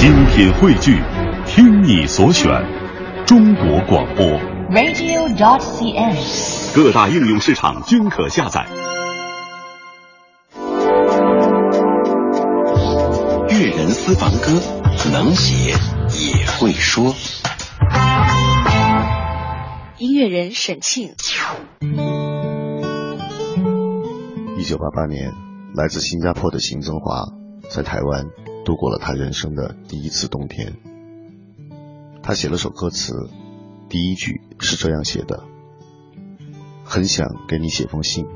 精品汇聚，听你所选，中国广播。radio.dot.cn，。各大应用市场均可下载。粤人私房歌，能写也会说。音乐人沈庆，一九八八年，来自新加坡的邢增华在台湾度过了他人生的第一次冬天。他写了首歌词，第一句是这样写的：“很想给你写封信，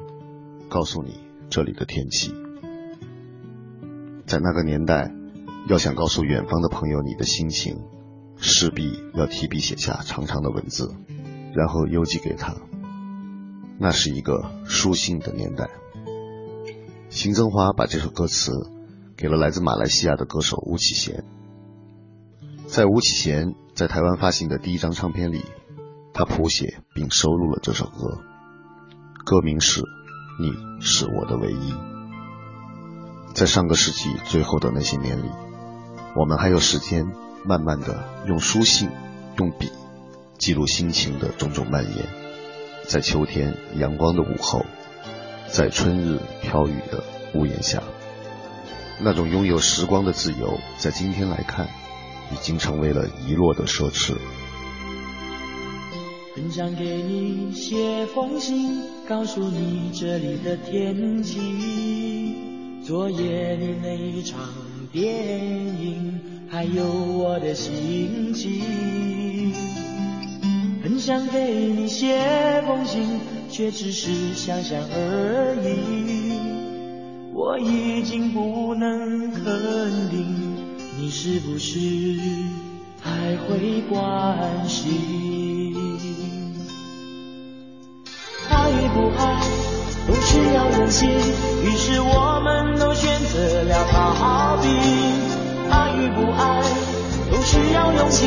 告诉你这里的天气。”在那个年代，要想告诉远方的朋友你的心情，势必要提笔写下长长的文字，然后邮寄给他。那是一个书信的年代。邢增华把这首歌词给了来自马来西亚的歌手巫启贤。在巫启贤在台湾发行的第一张唱片里，他谱写并收录了这首歌，歌名是《你是我的唯一》。在上个世纪最后的那些年里，我们还有时间慢慢的用书信、用笔记录心情的种种蔓延。在秋天阳光的午后，在春日飘雨的屋檐下，那种拥有时光的自由，在今天来看，已经成为了遗落的奢侈。很想给你写封信，告诉你这里的天气，昨夜的那一场电影，还有我的心情。很想给你写封信，却只是想想而已。我已经不能肯定，你是不是还会关心？爱与不爱都需要勇气，于是我们都选择了逃避。爱与不爱都需要勇气，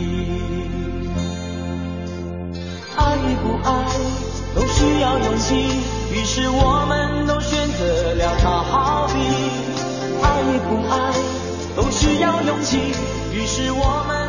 爱与不爱都需要勇气，于是我们都选择了逃避。爱与不爱都需要勇气，于是我们。